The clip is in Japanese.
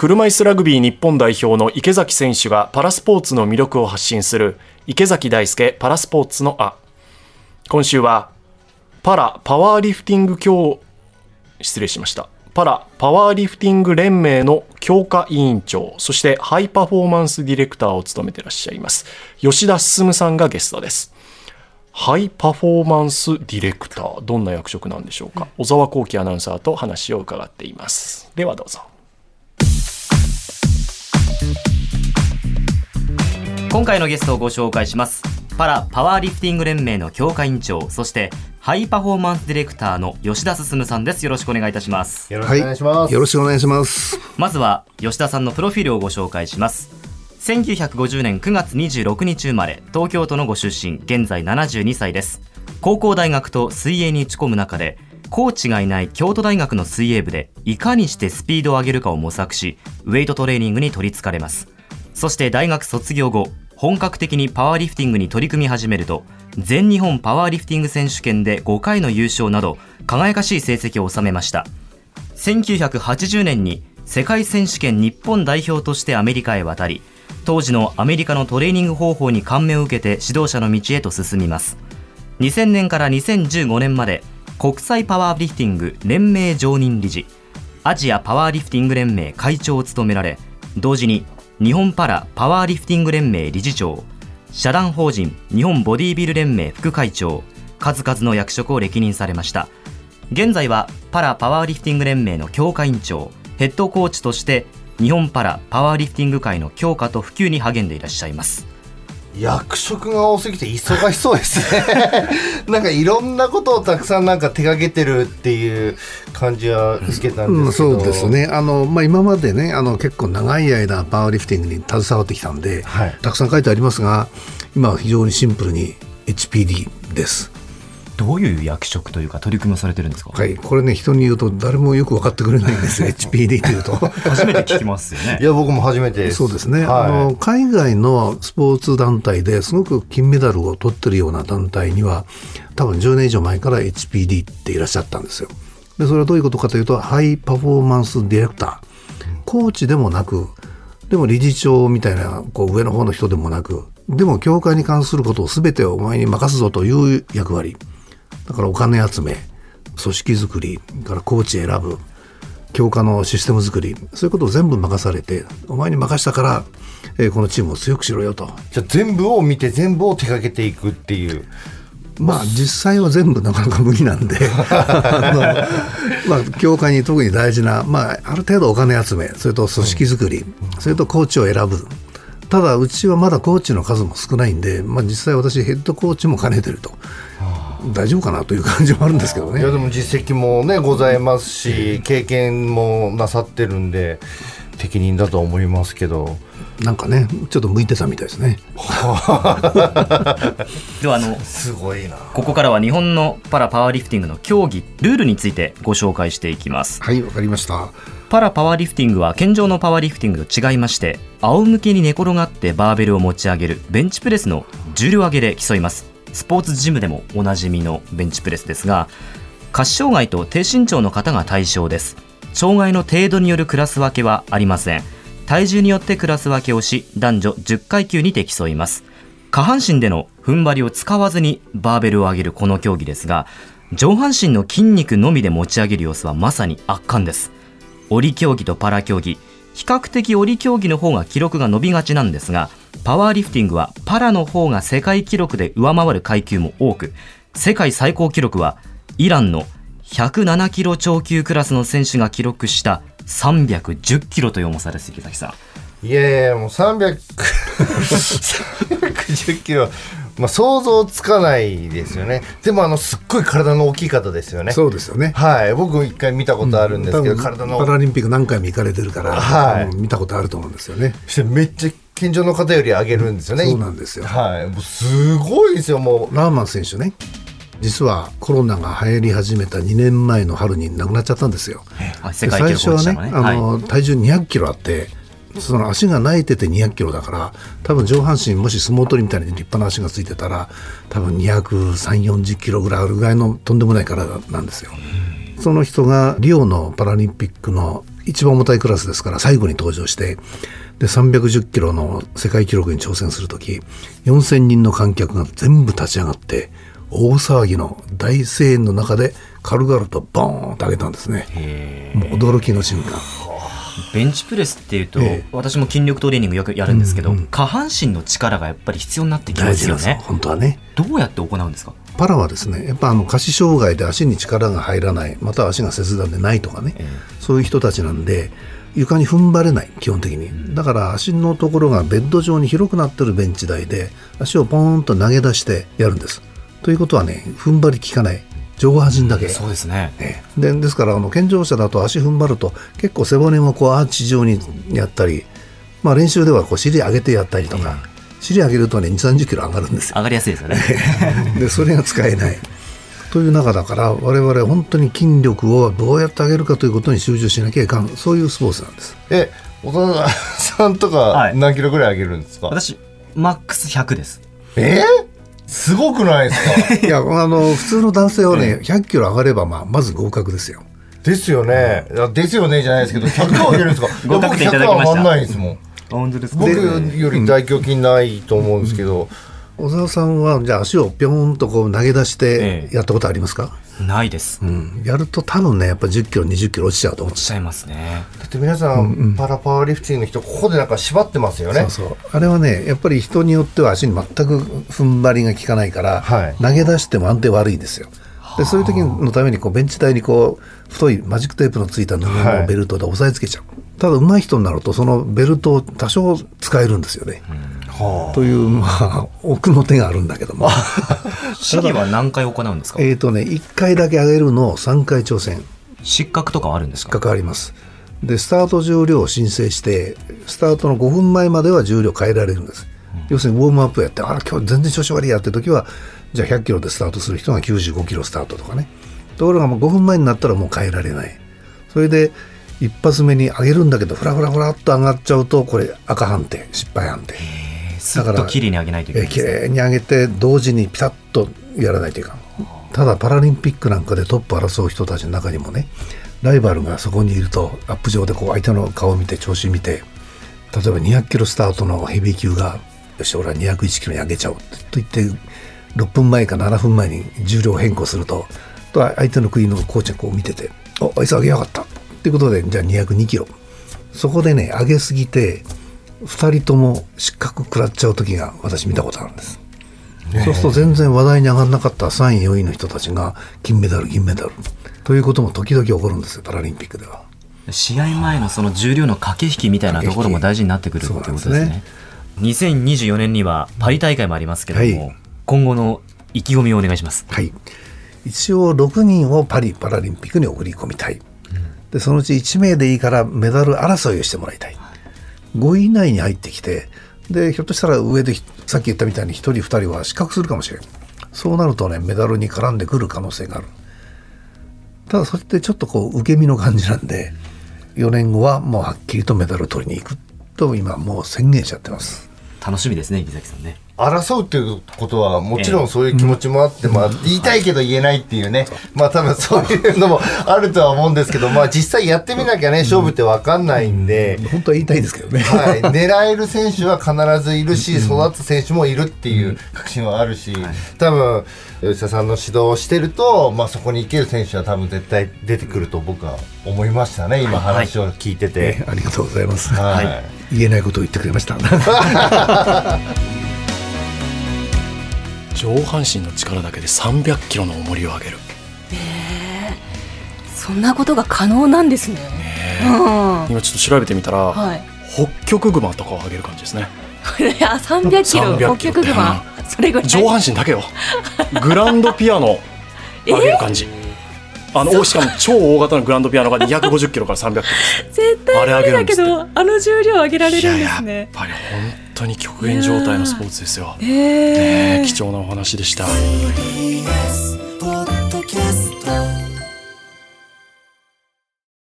車椅子ラグビー日本代表の池崎選手がパラスポーツの魅力を発信する池崎大輔パラスポーツのあ。今週はパラパワーリフティング協失礼しました。パラパワーリフティング連盟の強化委員長そしてハイパフォーマンスディレクターを務めてらっしゃいます。吉田進さんがゲストです。ハイパフォーマンスディレクターどんな役職なんでしょうか？小沢光輝アナウンサーと話を伺っています。ではどうぞ。今回のゲストをご紹介します。パラパワーリフティング連盟の強化委員長そしてハイパフォーマンスディレクターの吉田進さんです。よろしくお願いいたします。よろしくお願いします、はい、よろしくお願いします。まずは吉田さんのプロフィールをご紹介します。1950年9月26日生まれ東京都のご出身現在72歳です。高校大学と水泳に打ち込む中でコーチがいない京都大学の水泳部でいかにしてスピードを上げるかを模索しウェイトトレーニングに取りつかれます。そして大学卒業後本格的にパワーリフティングに取り組み始めると全日本パワーリフティング選手権で5回の優勝など輝かしい成績を収めました。1980年に世界選手権日本代表としてアメリカへ渡り当時のアメリカのトレーニング方法に感銘を受けて指導者の道へと進みます。2000年から2015年まで国際パワーリフティング連盟常任理事アジアパワーリフティング連盟会長を務められ同時に日本パラパワーリフティング連盟理事長社団法人日本ボディビル連盟副会長数々の役職を歴任されました。現在はパラパワーリフティング連盟の強化委員長ヘッドコーチとして日本パラパワーリフティング界の強化と普及に励んでいらっしゃいます。役職が多すぎて忙しそうですね。なんかいろんなことをたくさんなんか手がけてるっていう感じは受けたんですけど、うん、そうですね。あの、まあ、今までねあの結構長い間パワーリフティングに携わってきたんで、はい、たくさん書いてありますが今は非常にシンプルに HPD ですどういう役職というか取り組みをされてるんですか？はい、これね人に言うと誰もよく分かってくれないんです HPD というと 初めて聞きますよね。いや僕も初めてそうですね、はい、あの海外のスポーツ団体ですごく金メダルを取ってるような団体には多分10年以上前から HPD っていらっしゃったんですよ。でそれはどういうことかというとハイパフォーマンスディレクターコーチでもなくでも理事長みたいなこう上の方の人でもなくでも協会に関することを全てお前に任すぞという役割だからお金集め組織づくりからコーチ選ぶ強化のシステム作りそういうことを全部任されてお前に任したから、えー、このチームを強くしろよと。じゃあ全部を見て全部を手掛けていくっていう。まあ実際は全部 なかなか無理なんで。あの、まあ、教会に特に大事な、まあ、ある程度お金集めそれと組織づくり、うん、それとコーチを選ぶ。ただうちはまだコーチの数も少ないんで、まあ、実際私ヘッドコーチも兼ねてると。大丈夫かなという感じもあるんですけどね。いやでも実績もねございますし経験もなさってるんで適任だと思いますけど。なんかねちょっと向いてたみたいですね。ではあのすごいな。ここからは日本のパラパワーリフティングの競技ルールについてご紹介していきます。はいわかりました。パラパワーリフティングは健常のパワーリフティングと違いまして仰向けに寝転がってバーベルを持ち上げるベンチプレスの重量上げで競いますスポーツジムでもおなじみのベンチプレスですが下肢障害と低身長の方が対象です。障害の程度によるクラス分けはありません。体重によってクラス分けをし男女10階級にて競います。下半身での踏ん張りを使わずにバーベルを上げるこの競技ですが上半身の筋肉のみで持ち上げる様子はまさに圧巻です。折り競技とパラ競技。比較的折り競技の方が記録が伸びがちなんですがパワーリフティングはパラの方が世界記録で上回る階級も多く世界最高記録はイランの107キロ超級クラスの選手が記録した310キロという重さです池崎さん。いやいやもう300 310キロ。まあ、想像つかないですよね、でもあのすっごい体の大きい方ですよね。そうですよね。はい。僕一回見たことあるんですけど、うん、体のパラリンピック何回も行かれてるから、はい、見たことあると思うんですよね。めっちゃ健常の方より上げるんですよね。そうなんですよ。はい、もうすごいですよもう。ラーマン選手ね。実はコロナが流行り始めた2年前の春に亡くなっちゃったんですよ。最初はね、あの、体重200キロあって、その足が泣いてて200キロだから多分上半身もし相撲取りみたいに立派な足がついてたら多分23040キロぐらいあるぐらいのとんでもない体なんですよ。その人がリオのパラリンピックの一番重たいクラスですから最後に登場してで310キロの世界記録に挑戦する時4000人の観客が全部立ち上がって大騒ぎの大声援の中で軽々とボーンと上げたんですね。もう驚きの瞬間。ベンチプレスっていうと、ええ。私も筋力トレーニングよくやるんですけど、下半身の力がやっぱり必要になってきますよね。本当はね。どうやって行うんですか？パラはですねやっぱあの下肢障害で足に力が入らないまたは足が切断でないとかね、そういう人たちなんで床に踏ん張れない基本的に。だから足のところがベッド状に広くなってるベンチ台で足をポーンと投げ出してやるんです。ということはね踏ん張り効かない。上半身だけ、そうですね。ええ。でですからあの健常者だと足踏ん張ると結構背骨もこうアーチ状にやったり、まあ、練習ではこう尻上げてやったりとか、尻上げるとね2 3 0キロ上がるんですよ。上がりやすいですよね。でそれが使えないという中だから我々本当に筋力をどうやって上げるかということに集中しなきゃいかん。そういうスポーツなんです。え小田さんとかはい。何キロぐらい上げるんですか、私マックス100です。え？ーすごくないですか？いやあの普通の男性はね100キロ上がれば、まあ、まず合格ですよ。ですよね、いやですよねじゃないですけど 100上げるんですか？合格点いただきいや僕100ました上がんないですもん。本当です僕より大胸筋ないと思うんですけど、小沢さんはじゃあ足をぴょーんとこう投げ出してええ。やったことありますか、ないです、落うん、やると多分ねやっぱ1 0キロ2 0キロ落ちちゃうと思う。んですちゃいますね。だって皆さん、パラパワーリフティングの人ここでなんか縛ってますよね。そうそう。あれはねやっぱり人によっては足に全く踏ん張りが効かないから、はい。投げ出しても安定悪いんですよ。でそういう時のためにこうベンチ台にこう太いマジックテープのついた布はい。のベルトで押さえつけちゃう、ただ上手い人になるとそのベルトを多少使えるんですよね、というまあ 奥の手があるんだけども。試技 は何回行うんですか？えっとね1回だけ上げるのを3回挑戦。失格とかはあるんですか？関わります。でスタート重量を申請してスタートの5分前までは重量変えられるんです、要するにウォームアップやってあら今日全然調子悪いやって時はじゃあ100キロでスタートする人が95キロスタートとかね。ところがもう5分前になったらもう変えられない。それで一発目に上げるんだけどフラフラフラっと上がっちゃうとこれ赤判定失敗判定すっと綺麗に上げないといけないですね。麗に上げて同時にピタッとやらないといかん。ただパラリンピックなんかでトップ争う人たちの中にもねライバルがそこにいるとアップ上でこう相手の顔を見て調子見て例えば200キロスタートのヘビー級がよし俺は201キロに上げちゃおうと言って6分前か7分前に重量変更するとと相手の国のコーチがこう見てて「おあいつ上げやがった」っていうことでじゃあ202キロ。そこでね上げすぎて2人とも失格食らっちゃう時が私見たことあるんです、そうすると全然話題に上がらなかった3位4位の人たちが金メダル銀メダル。ということも時々起こるんですよパラリンピックでは。試合前のその重量の駆け引きみたいなところも大事になってくるってことですそうなんね。2024年にはパリ大会もありますけれども、はい。今後の意気込みをお願いします。はい。一応6人をパリパラリンピックに送り込みたい、でそのうち1名でいいからメダル争いをしてもらいたい5位以内に入ってきてでひょっとしたら上でさっき言ったみたいに1人2人は失格するかもしれん。そうなるとねメダルに絡んでくる可能性がある。ただそれってちょっとこう受け身の感じなんで4年後はもうはっきりとメダルを取りに行くと今もう宣言しちゃってます。楽しみですね池崎さんね。争うっていうことはもちろんそういう気持ちもあって、まあ言いたいけど言えないっていうね、まあ多分そういうのもあるとは思うんですけど、まあ実際やってみなきゃね、勝負って分かんないんで、本当は言いたいですけどね。はい、狙える選手は必ずいるし、育つ選手もいるっていう確信はあるし、多分吉田さんの指導をしてると、まあ、そこに行ける選手は多分絶対出てくると僕は思いましたね、今、話を聞いてて。えありがとうございます、はい。言えないことを言ってくれました 上半身の力だけで300キロの重りを上げる。そんなことが可能なんですね。うん。今ちょっと調べてみたら、はい。北極熊とかを上げる感じですね。いや300キロ。300北極熊。それぐらい。上半身だけよ。グランドピアノ。上げる感じ。あのしかも超大型のグランドピアノが250キロから300キロ。絶対無理だけあれ上げるんですどあの重量上げられるんいややっですね。ぱり本当に極限状態のスポーツですよ、えねえ貴重なお話でした